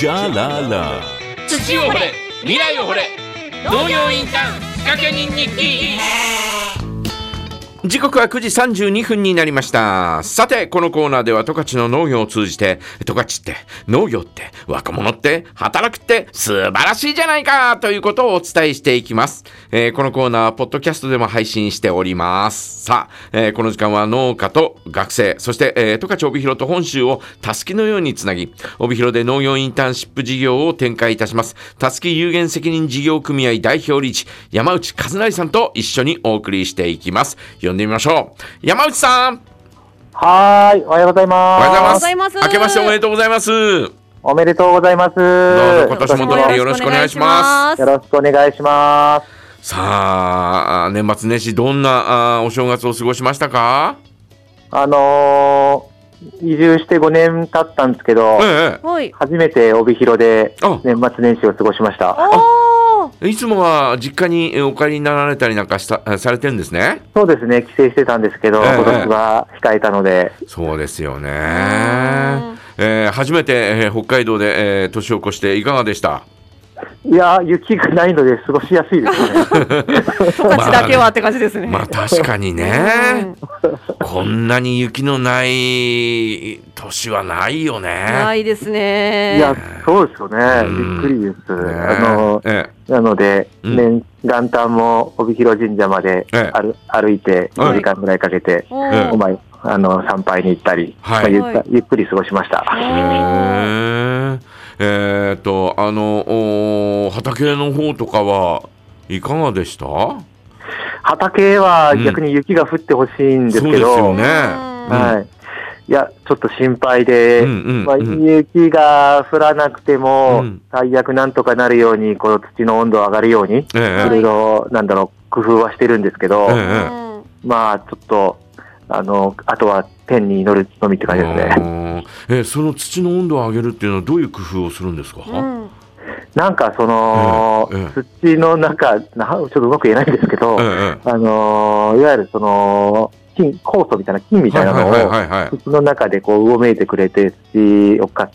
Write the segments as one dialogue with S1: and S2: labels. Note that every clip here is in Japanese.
S1: じゃらら
S2: 土を掘れ未来を掘れ。農業インターン仕掛け人日記。
S3: 時刻は9時32分になりました。さて、このコーナーでは十勝の農業を通じて、十勝って、農業って、若者って、働くって素晴らしいじゃないかということをお伝えしていきます。えーこのコーナーは、ポッドキャストでも配信しております。さあ、えーこの時間は農家と学生、そして、えー十勝帯広と本州をたすきのようにつなぎ、帯広で農業インターンシップ事業を展開いたします。たすき有限責任事業組合代表理事、山内和成さんと一緒にお送りしていきます。呼んでみましょう。山内さん
S4: はーい、おはようござい
S3: お
S4: ます。
S5: おはようございます
S3: 明けましておめでとうございます。どう
S4: おめでとうございます。
S3: ぞ今年もどうぞよろしくお願いします。
S4: よろしくお願いします。
S3: さあ、年末年始どんなあお正月を過ごしましたか？
S4: あのー、移住して5年経ったんですけど、
S3: え
S5: はい。
S4: 初めて帯広で
S3: あ
S4: 年末年始を過ごしました。
S3: いつもは実家にお帰りになられたりなんかしたされてるんですね？
S4: そうですね、帰省してたんですけど、
S3: ええ。
S4: 今年は控えたので、
S3: そうですよね。
S5: ん。
S3: えー初めて、えー北海道で、えー年を越していかがでした？
S4: いやー、雪がないので過ごしやすいですね。
S5: 十勝だけはって感じですね。
S3: まあ確かにね。こんなに雪のない年はないよ
S5: うん
S3: ね。
S5: ないですね。
S4: いや、そうですよね。
S3: うん
S4: びっくりです。
S3: ね
S4: あのー、
S3: え
S4: なので、
S3: うん
S4: 年元旦も帯広神社まで
S3: ええ
S4: 歩歩いて
S3: はい
S4: 5時間ぐらいかけて、
S5: お
S3: ええ
S5: ー
S4: お前あの参拝に行ったり、
S3: はい
S4: まあゆっくり過ごしました。
S3: あのお畑の方とかはいかがでした？
S4: 畑は
S3: うん。
S4: 逆に雪が降ってほしいんですけど、
S3: ですよね。
S4: はい。いや、ちょっと心配で、
S3: うんうん
S4: まあ、
S3: うん。
S4: 雪が降らなくても、
S3: うん。
S4: 最悪なんとかなるように、この土の温度上がるように、い
S3: え。え
S4: ろいろ、なんだろう、工夫はしてるんですけど、
S3: え
S4: まあ、ちょっと、あの、あとは天に祈るのみって感じですね。
S3: えその土の温度を上げるっていうのはどういう工夫をするんですか、
S5: うん
S4: なんかその、
S3: ええ
S4: 土の中、なちょっとうまく言えないんですけど、
S3: ええ
S4: あのーいわゆるその、金、酵素みたいな菌みたいなのを、土の中でこう、うごめいてくれて、土をか、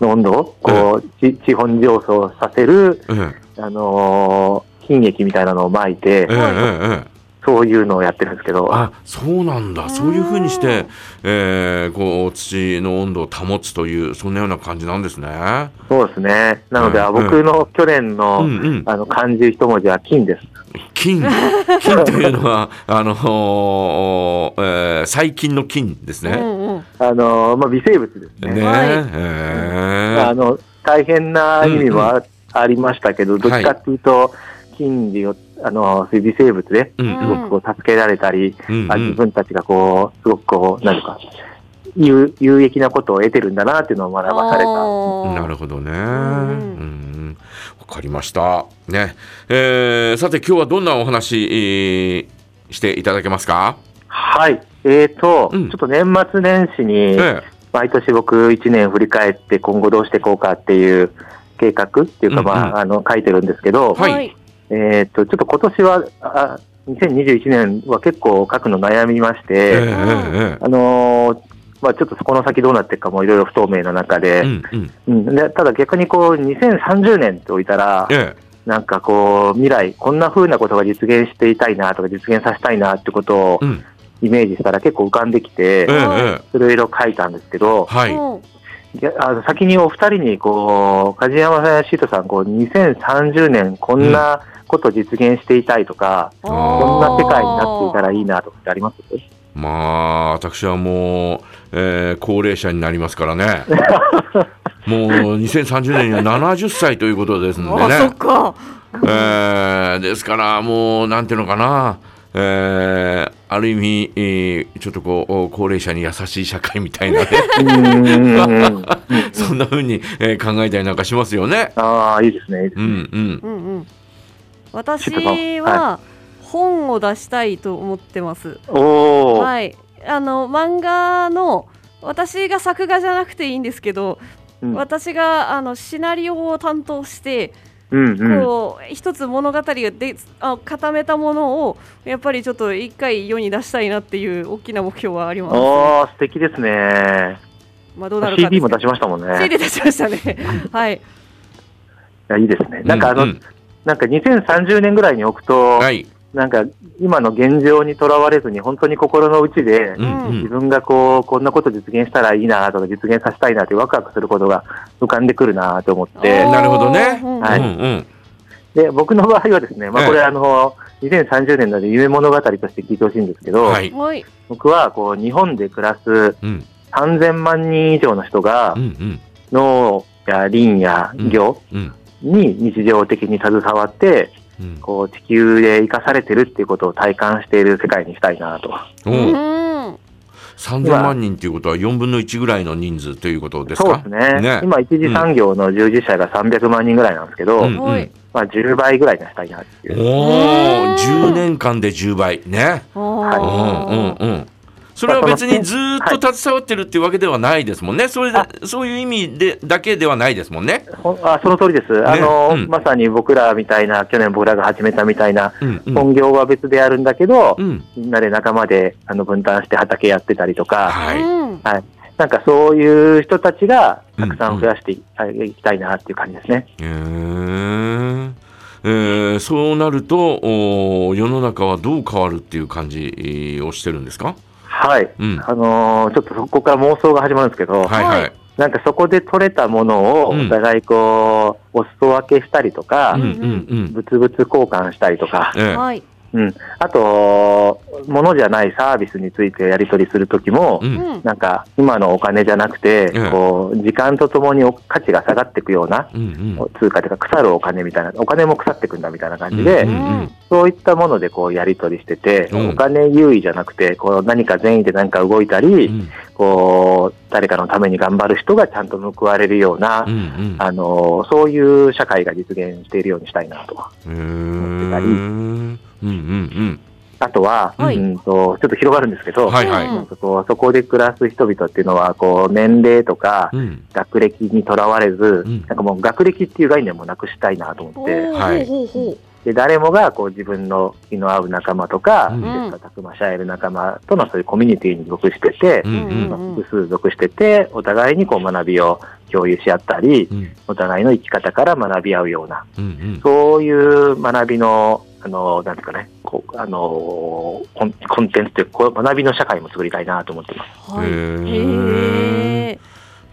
S4: の温度を、こう、地地本上昇させる、
S3: ええ。
S4: あのー菌液みたいなのを撒いて
S3: ええ、ええええ
S4: そういうのをやってるんですけど、
S3: あそうなんだ。そういうふうにして、えーこう土の温度を保つというそんなような感じなんですね。
S4: そうですね。なので、
S3: うん
S4: あ僕の去年の、
S3: うんうん。
S4: あの、漢字一文字は金です。
S3: 菌菌 というのはあの、おえー細菌の菌ですね。
S5: うんうん。
S4: あのーまあ、微生物ですね。
S3: ね
S5: はい。
S3: え
S4: あの、大変な意味もあ,、ありましたけど、どっちかっていうと、金利を、あの、そういう微生物で、
S3: うん。
S4: すごくこう助けられたり、
S3: うん。うん。
S4: あ自分たちがこう、すごくこう、なんていうか、有有益なことを得てるんだなっていうのを学ばされた。
S3: なるほどね。
S5: ん。
S3: うん。わかりました。ね。えーさて今日はどんなお話、えーしていただけますか？
S4: はい。えーと、
S3: うん。
S4: ちょっと年末年始に、
S3: え
S4: 毎年僕1年振り返って今後どうしていこうかっていう計画っていうか、
S3: うんうん。
S4: まあ、あの、書いてるんですけど、
S3: はい
S4: えーと、ちょっと今年は、あ2021年は結構書くの悩みまして、
S3: えええええ
S4: あのーまあ、ちょっとこの先どうなっていくかもいろいろ不透明な中
S3: え
S4: で、
S3: うんうん。
S4: うん。でただ逆にこう2030年って置いたら、
S3: え
S4: なんかこう未来、こんな風なことが実現していたいなとか実現させたいなってことを
S3: えうん。
S4: イメージしたら結構浮かんできて、
S3: ええええ。
S4: いろいろ書いたんですけど、
S3: はい。
S4: あの先にお二人にこう、梶山さんやシートさん、こう2030年こんなこと実現していたいとか、
S3: あー
S4: こんな世界になっていたらいいなとかってあります？
S3: まあ私はもう、えー高齢者になりますからね。もう2030年には70歳ということですんで
S5: あ、そ。か。
S3: えーですからもうなんていうのかな。えーある意味、えーちょっとこう高齢者に優しい社会みたいなね。そんな風に、えー考えたりなんかしますよね。
S4: ああ、いいですね、いいですね。
S3: うんうん
S5: うんうん。私は本を出したいと思ってます。
S4: おお、
S5: はい。あの漫画の私が作画じゃなくていいんですけど、
S4: うん
S5: 私があのシナリオを担当して、
S4: うんうん。
S5: こう一つ物語がであ固めたものをやっぱりちょっと一回世に出したいなっていう大きな目標はあります。
S4: おー、素敵ですね。
S5: まあどうなるか
S4: CD も出
S5: し
S4: しましたもんね。
S5: CD 出しましたね。はい。
S4: いや、いいですね。なんかあの、
S3: うんうん
S4: なんか2030年ぐらいに置くと、
S3: はい。
S4: なんか今の現状にとらわれずに、本当に心の内で、自分がこう、こんなこと実現したらいいなとか、実現させたいなってワクワクすることが浮かんでくるなと思って、
S3: なるほどね。
S5: うん
S4: はい。で、僕の場合はですね、まあ
S3: ええ。
S4: これあの、2030年なので夢物語として聞いてほしいんですけど、
S3: はい。
S5: はい。
S4: 僕はこう、日本で暮らす
S3: うん。
S4: 3000万人以上の人が
S3: うんうん。
S4: 農や林や漁
S3: うん。
S4: に日常的に携わって、
S3: うん。
S4: こう地球で生かされてるっていうことを体感している世界にしたいなと。
S3: おう
S5: うん。
S3: 3000万人ということは4分の1ぐらいの人数ということですか？
S4: そうですね
S3: ね
S4: 今、一次産業の従事者が300万人ぐらいなんですけど、
S3: うん
S5: はい。
S4: まあ、10倍ぐらいにしたいなっていう。
S3: おお、10年間で10倍ね。
S5: あ
S3: うんうん
S5: ー
S3: うん。それは別にずーっと携わってるっていうわけではないですもんね。それでそういう意味でだけではないですもんね。
S4: あその通りです、あの
S3: うん
S4: まさに僕らみたいな、去年僕らが始めたみたいな、
S3: うんうん。
S4: 本業は別であるんだけど、
S3: うん。
S4: みんなで仲間であの分担して畑やってたりとか、
S3: はい。
S5: うん
S4: はい、なんかそういう人たちがたくさん増やしていいきたいなっていう感じですね。
S3: へーえーそうなると世の中はどう変わるっていう感じえーをしてるんですか？
S4: はい、
S3: うん
S4: あのーちょっとそこから妄想が始まるんですけど、
S3: はいはい。
S4: なんかそこで取れたものを
S3: うん
S4: お互いこう、お裾分けしたりとか、
S3: うんうんうん。
S4: 物々交換したりとか。うん、あと、ものじゃないサービスについてやり取りするときも、
S3: うん。
S5: うん。
S4: なんか今のお金じゃなくて、
S3: ええ
S4: こう時間とともにお価値が下がっていくような
S3: うんうん。
S4: 通貨というか、腐るお金みたいな、お金も腐っていくんだみたいな感じで、
S3: うんうん
S4: そういったものでこうやり取りしてて、
S3: うん。
S4: お金優位じゃなくて、こう何か善意で何か動いたり、
S3: うん。
S4: こう誰かのために頑張る人がちゃんと報われるような、
S3: うんうん。
S4: あのそういう社会が実現しているようにしたいなと。
S3: へーうんうんうん。
S4: あとは、
S5: はい。
S4: うんとちょっと広がるんですけど、
S3: はいはい。
S4: そこで暮らす人々っていうのは、こう年齢とか
S3: うん。
S4: 学歴にとらわれず、
S3: ん。
S4: なんかもう学歴っていう概念もなくしたいなと思って、
S3: はい。
S4: で誰もがこう自分の気の合う仲間とか、
S3: うん。
S4: 切磋琢磨し合える仲間とのそういうコミュニティに属してて
S3: う、んうん
S4: まあ複数属してて、お互いにこう学びを共有し合ったり、
S3: うん。
S4: お互いの生き方から学び合うような、
S3: うんうん。
S4: そういう学びの、あの、なんですかね、こう、あの、コンコンテンツというか、こう学びの社会も作りたいなと思ってます。
S5: う。はい。
S3: へ
S5: え。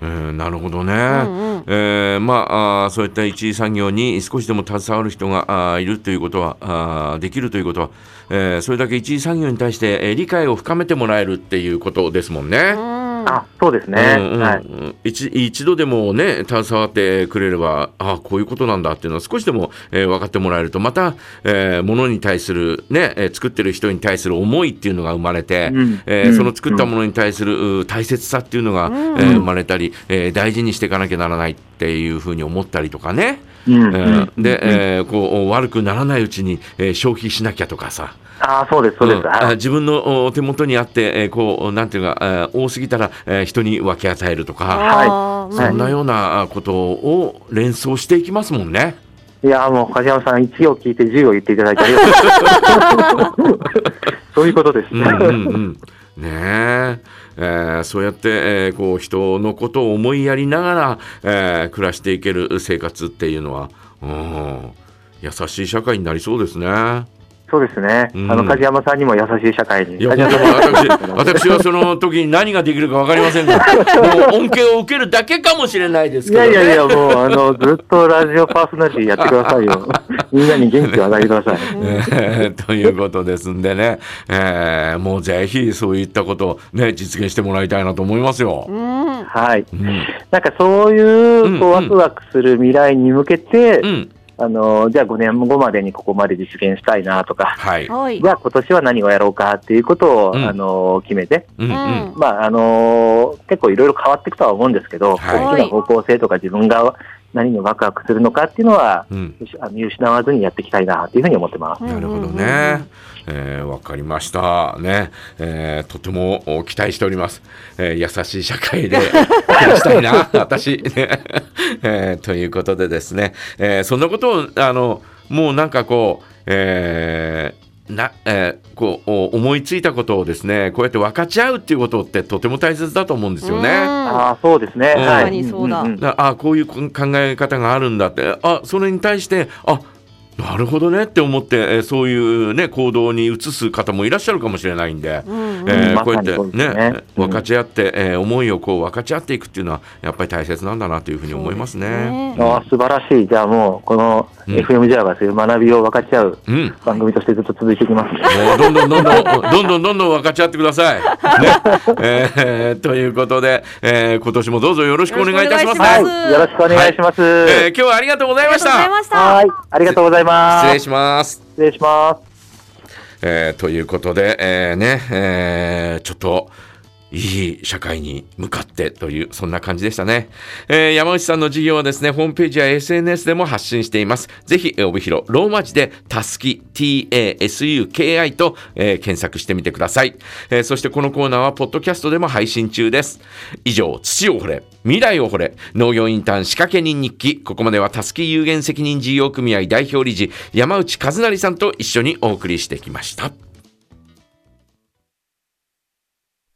S3: えーなるほどね。
S5: うんうん。
S3: えーまあそういった一次産業に少しでも携わる人があーいるということはあーできるということは、えーそれだけ一次産業に対して、えー理解を深めてもらえるっていうことですもんね。
S5: うん
S4: あ、そうですね。
S3: うんうん。
S4: はい。
S3: 一一度でもね携わってくれればあこういうことなんだっていうのは少しでも、えー分かってもらえるとまた、えー、ものに対するね、えー作ってる人に対する思いっていうのが生まれて、
S4: うん。
S3: えー
S4: うん。
S3: その作ったものに対する、う大切さっていうのが、
S5: うん。
S3: えー生まれたり、えー大事にしていかなきゃならないっていうふうに思ったりとかね、で、えーこう悪くならないうちに、えー消費しなきゃとかさ。
S4: あ、そうです、そうです。
S3: うんあ
S4: はい。
S3: 自分のお手元にあって、えーこうなんていうか、えー多すぎたら、えー人に分け与えるとか、
S5: あー
S3: そんなようなことを連想していきますもんね。
S4: いや、もう、梶山さん、1を聞いて10を言っていただいてありがとうございます。そういうことですね。
S3: うんうんうん、ねええーそうやって、えーこう人のことを思いやりながら、えー暮らしていける生活っていうのは、うん、優しい社会になりそうですね。
S4: そうですね。
S3: うん
S4: あの、梶山さんにも優しい社会に。
S3: 私、私はその時に何ができるか分かりませんが、もう恩恵を受けるだけかもしれないです
S4: い
S3: けど、ね。
S4: やいやいや、もう、あの、ずっとラジオパーソナリティやってくださいよ。みんなに元気を与えてください。
S3: えーということですんでね、えーもうぜひそういったことをね、実現してもらいたいなと思いますよ。
S5: うん。
S4: はい。
S3: うん。
S4: なんかそういう、
S3: うん
S4: こう、
S3: うん
S4: ワクワクする未来に向けて、
S3: うん。
S4: あの、じゃあ5年後までにここまで実現したいなとか、
S3: はい。
S5: はい
S4: じ。ゃあ今年は何をやろうかっていうことを、
S3: うん
S4: あの、決めて、
S3: うんうん。
S4: まあ、あの、結構いろいろ変わっていくとは思うんですけど、
S3: はい
S4: 大きな方向性とか自分が何にワクワクするのかっていうのは、
S3: うん。
S4: 見失わずにやっていきたいなというふうに思ってます。
S3: なるほどね。えーわかりました。ね。えーとてもお期待しております。えー優しい社会で 暮らしたいな、私。ねえーということでですね、えーそんなことを、あの、もうなんかこう、えーな、えーこうお思いついたことをですねこうやって分かち合うっていうことってとても大切だと思うんですよね。
S4: ああ、そうですね。
S3: うん
S4: はい。
S5: 確かにそうだ
S4: んんん
S3: だあこういう考え方があるんだってあそれに対してあなるほどねって思って、えー、そういう、ね、行動に移す方もいらっしゃるかもしれないんで、え、こうやってね、
S4: ね、
S3: 分かち合って、えー、思いをこう分かち合っていくっていうのは、やっぱり大切なんだなというふうに思いますね。
S4: すねあ素晴らしい、じゃあもう、この FM ジャーそういう学びを分かち合う番組としてずっと続いていきます、
S3: うん、どんどんどんどん、どんどんどんどん分かち合ってください。ね。えー、ということで、えー、今年もどうぞよろしくお願いいたします、ね、
S5: よろしくお願いします。
S4: はい、
S3: えー、今日はありがとうございました。
S5: ありがとうございました。
S4: はい。ありがとうございます。
S3: 失礼します。
S4: 失礼します。
S3: えーということで、えーね、えーちょっと、いい社会に向かってという、そんな感じでしたね。えー山内さんの事業はですね、ホームページや SNS でも発信しています。ぜひ、帯広、ローマ字で、たすき、t-a-s-u-k-i と、えー検索してみてください、えーそしてこのコーナーは、ポッドキャストでも配信中です。以上、土を掘れ、未来を掘れ、農業インターン仕掛け人日記。ここまでは、たすき有限責任事業組合代表理事、山内和成さんと一緒にお送りしてきました。